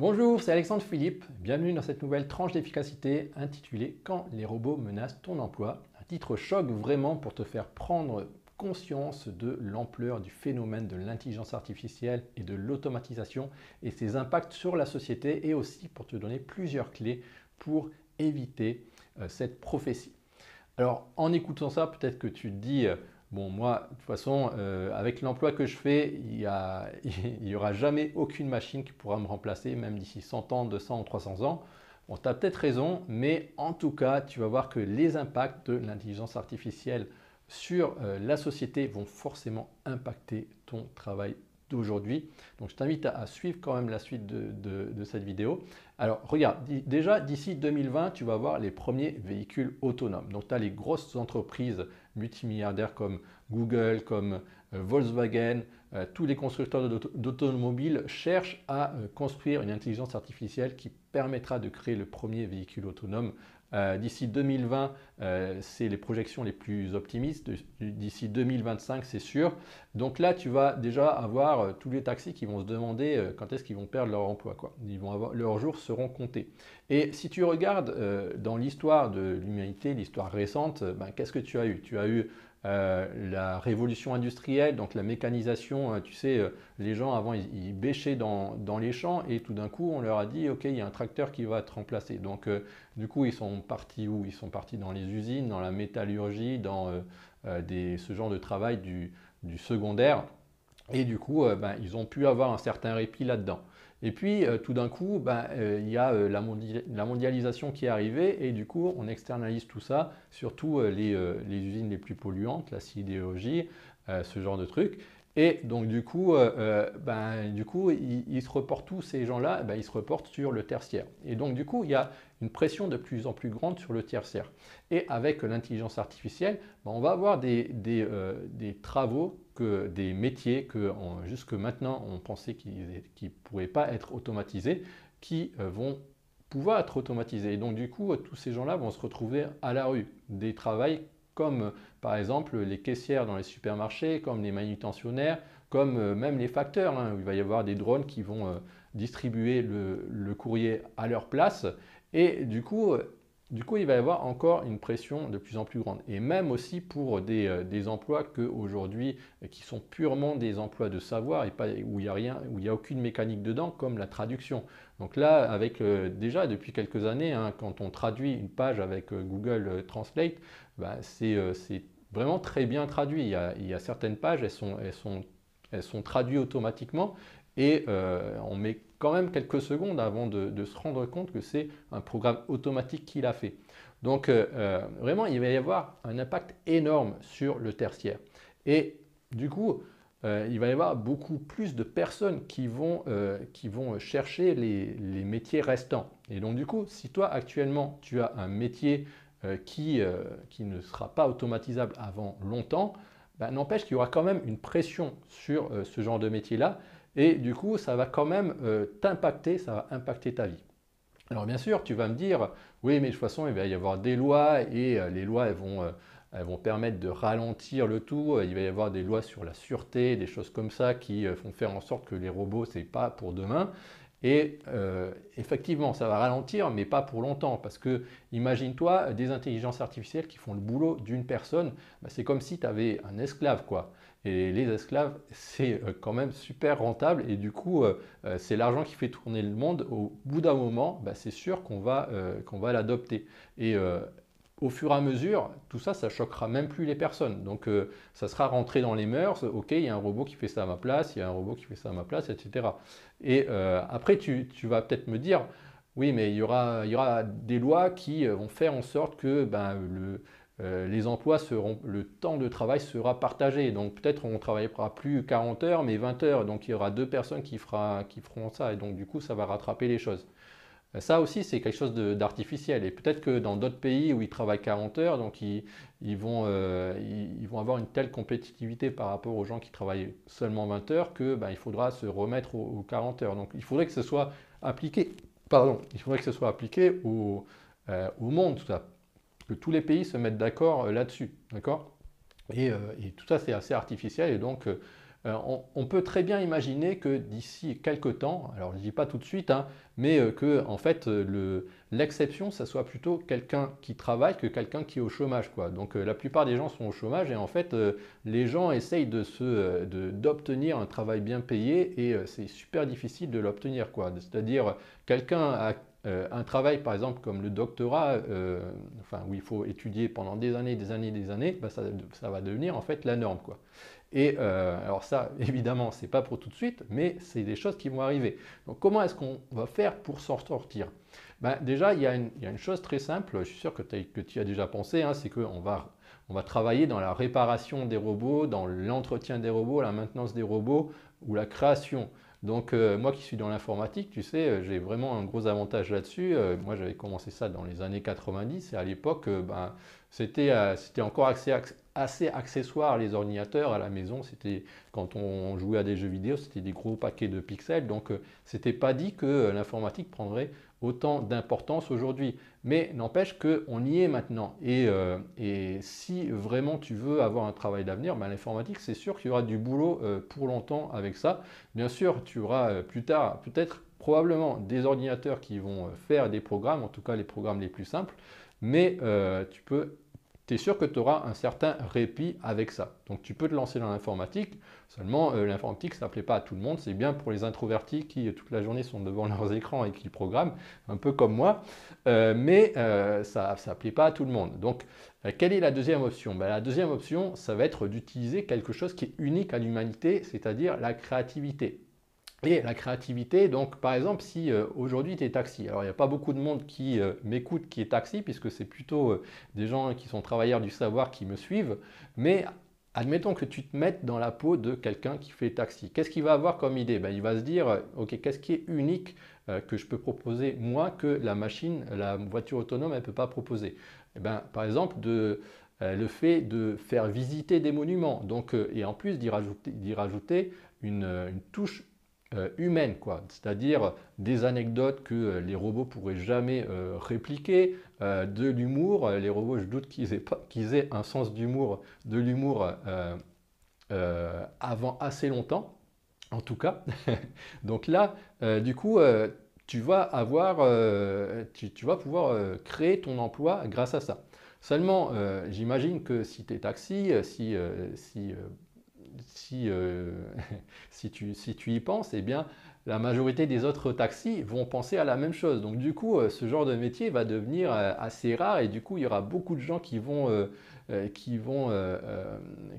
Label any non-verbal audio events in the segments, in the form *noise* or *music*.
Bonjour, c'est Alexandre Philippe. Bienvenue dans cette nouvelle tranche d'efficacité intitulée Quand les robots menacent ton emploi. Un titre choc vraiment pour te faire prendre conscience de l'ampleur du phénomène de l'intelligence artificielle et de l'automatisation et ses impacts sur la société et aussi pour te donner plusieurs clés pour éviter euh, cette prophétie. Alors en écoutant ça, peut-être que tu te dis, euh, bon moi de toute façon euh, avec l'emploi que je fais, il n'y *laughs* aura jamais aucune machine qui pourra me remplacer, même d'ici 100 ans, 200 ou 300 ans. Bon, tu as peut-être raison, mais en tout cas, tu vas voir que les impacts de l'intelligence artificielle sur euh, la société vont forcément impacter ton travail d'aujourd'hui. Donc je t'invite à, suivre quand même la suite de, cette vidéo. Alors regarde, déjà d'ici 2020, tu vas voir les premiers véhicules autonomes. Donc tu as les grosses entreprises multimilliardaires comme Google, comme euh, Volkswagen, euh, tous les constructeurs d'automobiles cherchent à construire une intelligence artificielle qui permettra de créer le premier véhicule autonome euh, d'ici 2020, euh, c'est les projections les plus optimistes. D'ici 2025, c'est sûr. Donc là, tu vas déjà avoir euh, tous les taxis qui vont se demander quand est-ce qu'ils vont perdre leur emploi. Ils vont leurs jours seront comptés. Et si tu regardes dans l'histoire de l'humanité, l'histoire récente, ben, qu'est-ce que tu as eu? Tu as eu euh, la révolution industrielle, donc la mécanisation, hein, tu sais, euh, les gens avant ils, bêchaient dans, les champs et tout d'un coup on leur a dit ok il y a un tracteur qui va te remplacer. Donc euh, du coup ils sont partis où? Ils sont partis dans les usines, dans la métallurgie, dans ce genre de travail du, secondaire et du coup ben, ils ont pu avoir un certain répit là-dedans. Et puis, euh, tout d'un coup, ben, euh, il y a euh, la, mondialisation qui est arrivée et du coup, on externalise tout ça, surtout les, usines les plus polluantes, la sidérurgie, ce genre de trucs. Et donc, du coup, ben, du coup ils, se reportent tous ces gens-là, ben, ils se reportent sur le tertiaire. Et donc, du coup, il y a une pression de plus en plus grande sur le tertiaire. Et avec l'intelligence artificielle, ben, on va avoir des, des travaux que des métiers que jusque maintenant on pensait qu'ils ne pourraient pas être automatisés, qui euh, vont pouvoir être automatisés. Et donc du coup, tous ces gens-là vont se retrouver à la rue. Des travails comme par exemple les caissières dans les supermarchés, comme les manutentionnaires, comme euh, même les facteurs. Hein, il va y avoir des drones qui vont euh, distribuer le, le, courrier à leur place. Et du coup, du coup, il va y avoir encore une pression de plus en plus grande. Et même aussi pour des, euh, emplois qu'aujourd'hui, euh, qui sont purement des emplois de savoir et pas, où il n'y a rien, où il n'y a aucune mécanique dedans, comme la traduction. Donc là, avec euh, déjà depuis quelques années, hein, quand on traduit une page avec Google Translate, bah, c'est vraiment très bien traduit. Il y a, certaines pages, elles sont, elles sont, elles sont traduites automatiquement et on met quand même quelques secondes avant de, se rendre compte que c'est un programme automatique qui l'a fait. Donc euh, euh, vraiment, il va y avoir un impact énorme sur le tertiaire. Et du coup, euh, il va y avoir beaucoup plus de personnes qui vont, qui vont chercher les, métiers restants. Et donc du coup, si toi actuellement tu as un métier qui, qui ne sera pas automatisable avant longtemps, ben, n'empêche qu'il y aura quand même une pression sur ce genre de métier-là et du coup, ça va quand même euh, t'impacter, ça va impacter ta vie. Alors bien sûr, tu vas me dire, oui, mais de toute façon, il va y avoir des lois et euh, les lois, elles vont, euh, elles vont permettre de ralentir le tout. Il va y avoir des lois sur la sûreté, des choses comme ça qui vont faire en sorte que les robots, ce n'est pas pour demain. Et effectivement, ça va ralentir, mais pas pour longtemps. Parce que imagine-toi des intelligences artificielles qui font le boulot d'une personne. Bah, c'est comme si tu avais un esclave, quoi. Et les esclaves, c'est euh, quand même super rentable et du coup, euh, euh, c'est l'argent qui fait tourner le monde. Au bout d'un moment, bah, c'est sûr qu'on va, qu'on va l'adopter. Et au fur et à mesure, tout ça, ça choquera même plus les personnes. Donc, ça sera rentré dans les mœurs. Ok, il y a un robot qui fait ça à ma place, il y a un robot qui fait ça à ma place, etc. Et après, tu, tu vas peut-être me dire, oui, mais il y aura, y aura des lois qui vont faire en sorte que ben, le, euh, les emplois seront, le temps de travail sera partagé. Donc peut-être on ne travaillera plus 40 heures, mais 20 heures. Donc il y aura deux personnes qui, feront ça. Et donc du coup, ça va rattraper les choses. Euh, ça aussi, c'est quelque chose d'artificiel. Et peut-être que dans d'autres pays où ils travaillent 40 heures, donc ils, vont, euh, ils, vont, avoir une telle compétitivité par rapport aux gens qui travaillent seulement 20 heures que ben, il faudra se remettre aux, 40 heures. Donc il faudrait que ce soit appliqué, pardon, il faudrait que ce soit appliqué au, au monde, tout ça que tous les pays se mettent d'accord euh, là-dessus. D'accord? Euh, et, tout ça, c'est assez artificiel. Et donc, euh, on, peut très bien imaginer que d'ici quelques temps, alors je ne dis pas tout de suite, hein, mais que en fait l'exception, ça soit plutôt quelqu'un qui travaille que quelqu'un qui est au chômage. Quoi. Donc la plupart des gens sont au chômage et en fait les gens essayent d'obtenir un travail bien payé et c'est super difficile de l'obtenir. C'est-à-dire quelqu'un a un travail, par exemple, comme le doctorat, enfin, où il faut étudier pendant des années, des années, des années, bah, ça, va devenir en fait la norme. Et euh, alors ça, *laughs* évidemment, ce n'est pas pour tout de suite, mais c'est des choses qui vont arriver. Donc comment est-ce qu'on va faire pour s'en sortir? Ben, Déjà, il y, a une, chose très simple, je suis sûr que, tu as déjà pensé, hein, c'est qu'on va, on va travailler dans la réparation des robots, dans l'entretien des robots, la maintenance des robots ou la création. Donc euh, moi qui suis dans l'informatique, tu sais, euh, j'ai vraiment un gros avantage là-dessus. moi j'avais commencé ça dans les années 90 et à l'époque, ben, c'était encore accès, assez accessoire les ordinateurs à la maison. C'était quand on jouait à des jeux vidéo, c'était des gros paquets de pixels. Donc euh, c'était pas dit que l'informatique prendrait autant d'importance aujourd'hui. Mais n'empêche qu'on y est maintenant. Et, euh, et, si vraiment tu veux avoir un travail d'avenir, ben, l'informatique, c'est sûr qu'il y aura du boulot euh, pour longtemps avec ça. Bien sûr, tu auras plus tard peut-être probablement des ordinateurs qui vont faire des programmes, en tout cas les programmes les plus simples, mais tu peux tu es sûr que tu auras un certain répit avec ça. Donc tu peux te lancer dans l'informatique, seulement euh, l'informatique ça ne plaît pas à tout le monde, c'est bien pour les introvertis qui toute la journée sont devant *laughs* leurs écrans et qui programment, un peu comme moi, euh, mais euh, ça ne plaît pas à tout le monde. Donc quelle est la deuxième option? Ben, La deuxième option, ça va être d'utiliser quelque chose qui est unique à l'humanité, c'est-à-dire la créativité. Et la créativité, donc par exemple, si euh, aujourd'hui tu es taxi, alors il n'y a pas beaucoup de monde qui euh, m'écoute qui est taxi, puisque c'est plutôt euh, des gens qui sont travailleurs du savoir qui me suivent, mais admettons que tu te mettes dans la peau de quelqu'un qui fait taxi. Qu'est-ce qu'il va avoir comme idée? Ben, Il va se dire, ok, qu'est-ce qui est unique que je peux proposer moi que la machine, la voiture autonome, elle ne peut pas proposer? Eh ben, Par exemple, de, le fait de faire visiter des monuments, donc, et en plus d'y rajouter, rajouter une, une touche humaine, quoi. C'est-à-dire des anecdotes que euh, les robots pourraient jamais euh, répliquer, de l'humour. Les robots, je doute qu'ils aient, qu'ils aient un sens d'humour, de l'humour avant assez longtemps, en tout cas. *laughs* Donc là, du coup, tu vas avoir, tu, tu, vas pouvoir créer ton emploi grâce à ça. Seulement, j'imagine que si tu es taxi, si, si si, euh, *laughs* si, tu, si, tu, y penses, eh bien, la majorité des autres taxis vont penser à la même chose. Donc du coup, euh, ce genre de métier va devenir euh, assez rare et du coup, il y aura beaucoup de gens qui vont, qui vont,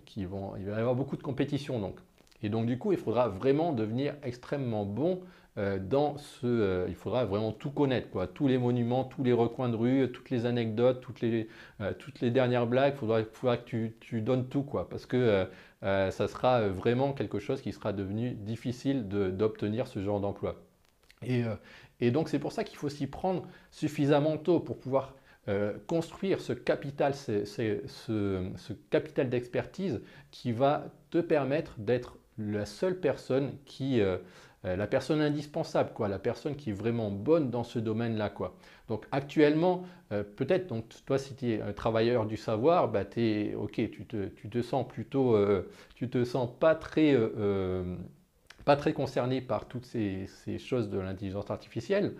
qui vont, il va y avoir beaucoup de compétition. Donc. Et donc du coup, il faudra vraiment devenir extrêmement bon dans ce, il faudra vraiment tout connaître, quoi. tous les monuments, tous les recoins de rue, toutes les anecdotes, toutes les, toutes les dernières blagues, il faudra, faudra, que tu, tu, donnes tout, quoi, parce que ça sera vraiment quelque chose qui sera devenu difficile d'obtenir ce genre d'emploi. Et, et, donc c'est pour ça qu'il faut s'y prendre suffisamment tôt pour pouvoir construire ce capital, ce, capital d'expertise qui va te permettre d'être la seule personne qui, euh, la personne indispensable, quoi, la personne qui est vraiment bonne dans ce domaine-là. Quoi. Donc actuellement, euh, peut-être, donc toi si tu es un travailleur du savoir, bah, es, ok, tu te, tu te, sens plutôt, euh, tu te sens pas très, pas très concerné par toutes ces, ces choses de l'intelligence artificielle.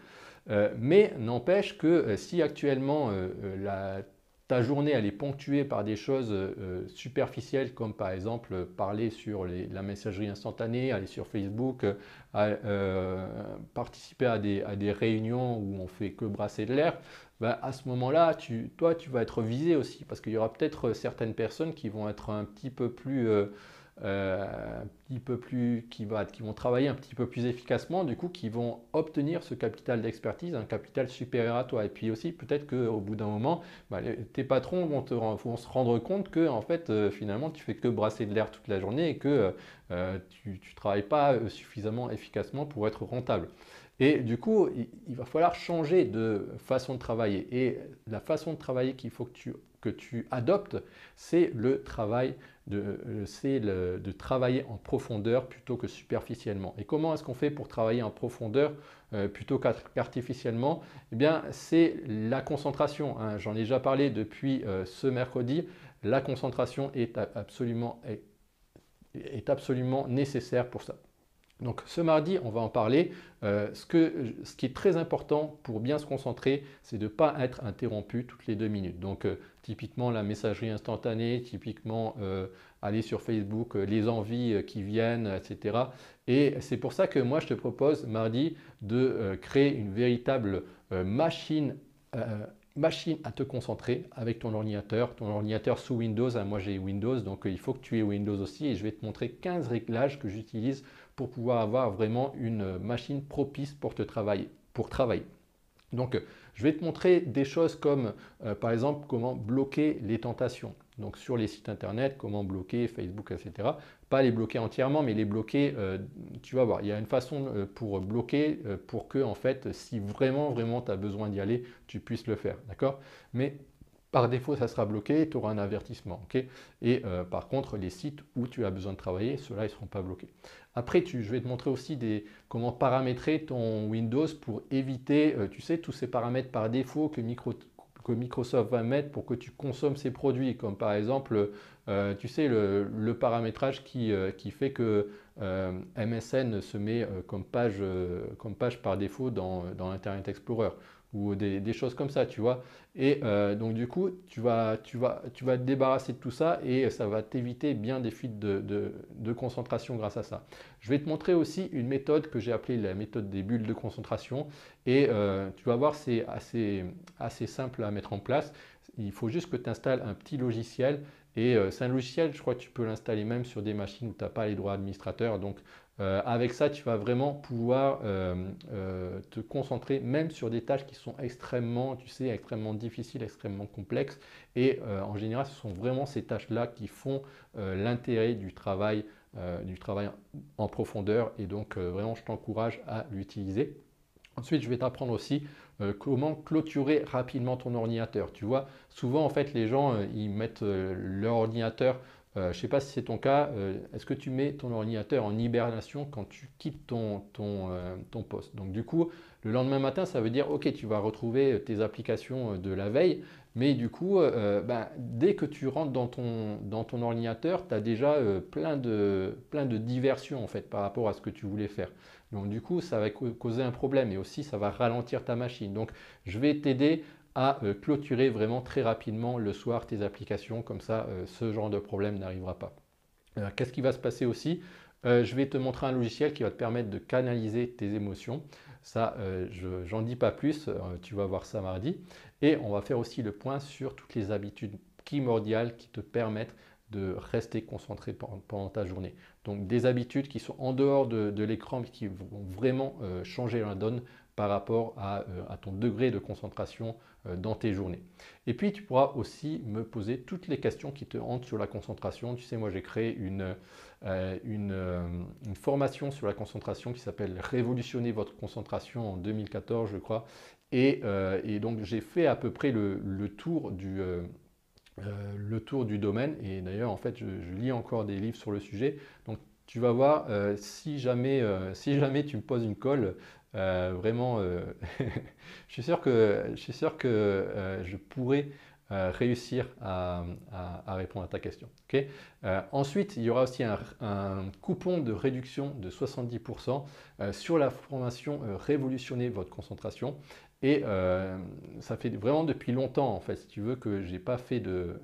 mais n'empêche que si actuellement la ta journée elle est ponctuée par des choses euh, superficielles comme par exemple parler sur la messagerie instantanée, aller sur Facebook, euh, euh, participer à des, réunions où on fait que brasser de l'air, ben, à ce moment-là, toi tu vas être visé aussi parce qu'il y aura peut-être certaines personnes qui vont être un petit peu plus euh, un petit peu plus, qui, vont travailler un petit peu plus efficacement, du coup, qui vont obtenir ce capital d'expertise, un capital supérieur à toi. Et puis aussi, peut-être qu'au bout d'un moment, bah, tes patrons vont, te, se rendre compte que, en fait, euh, finalement, tu fais que brasser de l'air toute la journée et que euh, tu ne travailles pas suffisamment efficacement pour être rentable. Et du coup, il, va falloir changer de façon de travailler. Et la façon de travailler qu'il faut que tu, tu adoptes, c'est le travail de, euh, de travailler en profondeur plutôt que superficiellement. Et comment est-ce qu'on fait pour travailler en profondeur euh, plutôt qu'artificiellement? Eh bien, c'est la concentration. Hein. J'en ai déjà parlé depuis euh, ce mercredi. La concentration est absolument est absolument nécessaire pour ça. Donc ce mardi, on va en parler. Euh, ce, qui est très important pour bien se concentrer, c'est de ne pas être interrompu toutes les deux minutes. Donc euh, typiquement la messagerie instantanée, typiquement euh, aller sur Facebook, les envies qui viennent, etc. Et c'est pour ça que moi je te propose mardi de créer une véritable machine machine à te concentrer avec ton ordinateur, ton ordinateur sous Windows, hein, moi j'ai Windows donc il faut que tu aies Windows aussi et je vais te montrer 15 réglages que j'utilise pour pouvoir avoir vraiment une machine propice pour te travailler, pour travailler. Donc, je vais te montrer des choses comme, euh, par exemple, comment bloquer les tentations. Donc, sur les sites internet, comment bloquer Facebook, etc. Pas les bloquer entièrement, mais les bloquer, euh, tu vas voir. Il y a une façon euh, pour bloquer, pour que, en fait, si vraiment, vraiment, tu as besoin d'y aller, tu puisses le faire. D'accord? Mais par défaut, ça sera bloqué, tu auras un avertissement. et par contre, les sites où tu as besoin de travailler, ceux-là, ils ne seront pas bloqués. Après, je vais te montrer aussi comment paramétrer ton Windows pour éviter, euh, tu sais, tous ces paramètres par défaut que, Microsoft va mettre pour que tu consommes ces produits, comme par exemple, euh, tu sais, le, paramétrage qui, euh, fait que MSN se met comme page, par défaut dans Internet Explorer ou des, choses comme ça, tu vois. Et euh, donc du coup, tu vas, tu, vas, tu vas te débarrasser de tout ça et ça va t'éviter bien des fuites de, concentration grâce à ça. Je vais te montrer aussi une méthode que j'ai appelée la méthode des bulles de concentration et euh, tu vas voir, c'est assez, simple à mettre en place. Il faut juste que tu installes un petit logiciel et euh, c'est un logiciel, je crois que tu peux l'installer même sur des machines où tu n'as pas les droits administrateurs. Donc euh, avec ça, tu vas vraiment pouvoir euh, euh, te concentrer même sur des tâches qui sont extrêmement, difficiles, extrêmement complexes. Et en général, ce sont vraiment ces tâches-là qui font l'intérêt du travail, du travail en profondeur. Et donc, vraiment, je t'encourage à l'utiliser. Ensuite, je vais t'apprendre aussi comment clôturer rapidement ton ordinateur. Tu vois, souvent, en fait, les gens, ils mettent leur ordinateur euh, je ne sais pas si c'est ton cas, euh, est-ce que tu mets ton ordinateur en hibernation quand tu quittes euh, ton, poste? Donc du coup, le lendemain matin, ça veut dire, ok, tu vas retrouver tes applications de la veille, mais du coup, ben, dès que tu rentres dans ton, dans ton ordinateur, tu as déjà plein, de, plein de diversions en fait par rapport à ce que tu voulais faire. Donc du coup, ça va causer un problème et aussi ça va ralentir ta machine. Donc je vais t'aider à euh, clôturer vraiment très rapidement le soir tes applications, comme ça euh, ce genre de problème n'arrivera pas. Euh, qu'est-ce qui va se passer aussi? Je vais te montrer un logiciel qui va te permettre de canaliser tes émotions. Ça, je n'en dis pas plus, tu vas voir ça mardi. Et on va faire aussi le point sur toutes les habitudes primordiales qui te permettent de rester concentré pendant, ta journée. Donc des habitudes qui sont en dehors de, l'écran mais qui vont vraiment changer la donne par rapport à, ton degré de concentration euh, dans tes journées. Et puis tu pourras aussi me poser toutes les questions qui te hantent sur la concentration. Tu sais, moi j'ai créé une, euh, euh, formation sur la concentration qui s'appelle Révolutionner votre concentration en 2014, je crois. Et, donc j'ai fait à peu près le, tour du... le tour du domaine et d'ailleurs en fait je, lis encore des livres sur le sujet donc tu vas voir si jamais si jamais tu me poses une colle euh, vraiment, euh, *laughs* je suis sûr que je, suis euh, pourrais réussir à, répondre à ta question. ensuite, il y aura aussi un, coupon de réduction de 70% sur la formation Révolutionner votre concentration. Et ça fait vraiment depuis longtemps, en fait, si tu veux, que je n'ai pas fait de,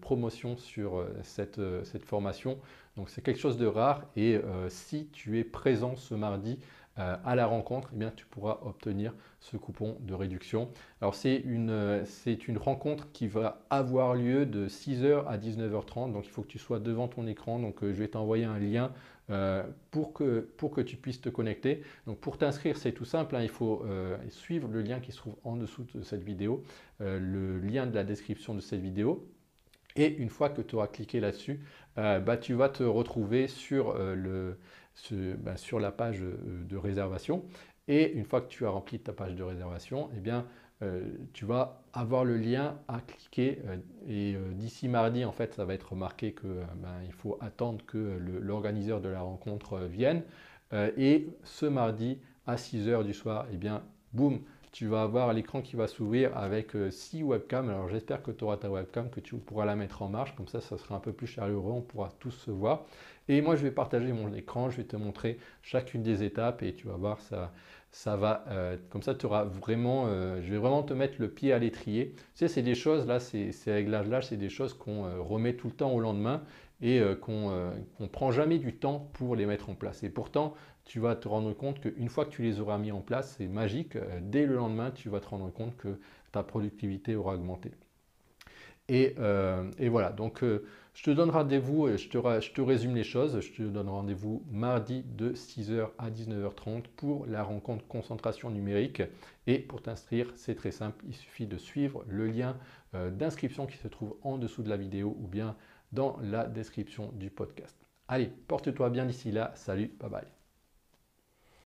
promotion sur cette, formation. Donc c'est quelque chose de rare. Et si tu es présent ce mardi, à la rencontre, eh bien, tu pourras obtenir ce coupon de réduction. Alors c'est une, c'est une rencontre qui va avoir lieu de 6h à 19h30, donc il faut que tu sois devant ton écran. Donc euh, je vais t'envoyer un lien euh, pour, que, pour que tu puisses te connecter. Donc pour t'inscrire, c'est tout simple, hein. il faut suivre le lien qui se trouve en dessous de cette vidéo, le lien de la description de cette vidéo. Et une fois que tu auras cliqué là-dessus, bah, tu vas te retrouver sur le, sur la page euh, de réservation. Et une fois que tu as rempli ta page de réservation, eh bien, euh, tu vas avoir le lien à cliquer euh, et d'ici mardi en fait ça va être marqué que ben, il faut attendre que l'organiseur de la rencontre vienne et ce mardi à 6 heures du soir eh bien boum tu vas avoir l'écran qui va s'ouvrir avec 6 webcams. Alors j'espère que tu auras ta webcam, que tu pourras la mettre en marche, comme ça ça sera un peu plus chaleureux, on pourra tous se voir. Et moi je vais partager mon écran, je vais te montrer chacune des étapes et tu vas voir ça ça va, euh, comme ça tu auras vraiment, euh, je vais vraiment te mettre le pied à l'étrier. Tu sais, c'est des choses, là, avec l'âge, c'est des choses qu'on euh, remet tout le temps au lendemain et qu'on ne prend jamais du temps pour les mettre en place. Et pourtant, tu vas te rendre compte qu'une fois que tu les auras mis en place, c'est magique. dès le lendemain, tu vas te rendre compte que ta productivité aura augmenté. Et, et voilà, donc je te donne rendez-vous, je te, je te résume les choses, je te donne rendez-vous mardi de 6h à 19h30 pour la rencontre concentration numérique. Et pour t'inscrire, c'est très simple, il suffit de suivre le lien euh, d'inscription qui se trouve en dessous de la vidéo ou bien dans la description du podcast. Allez, porte-toi bien d'ici là, salut, bye bye.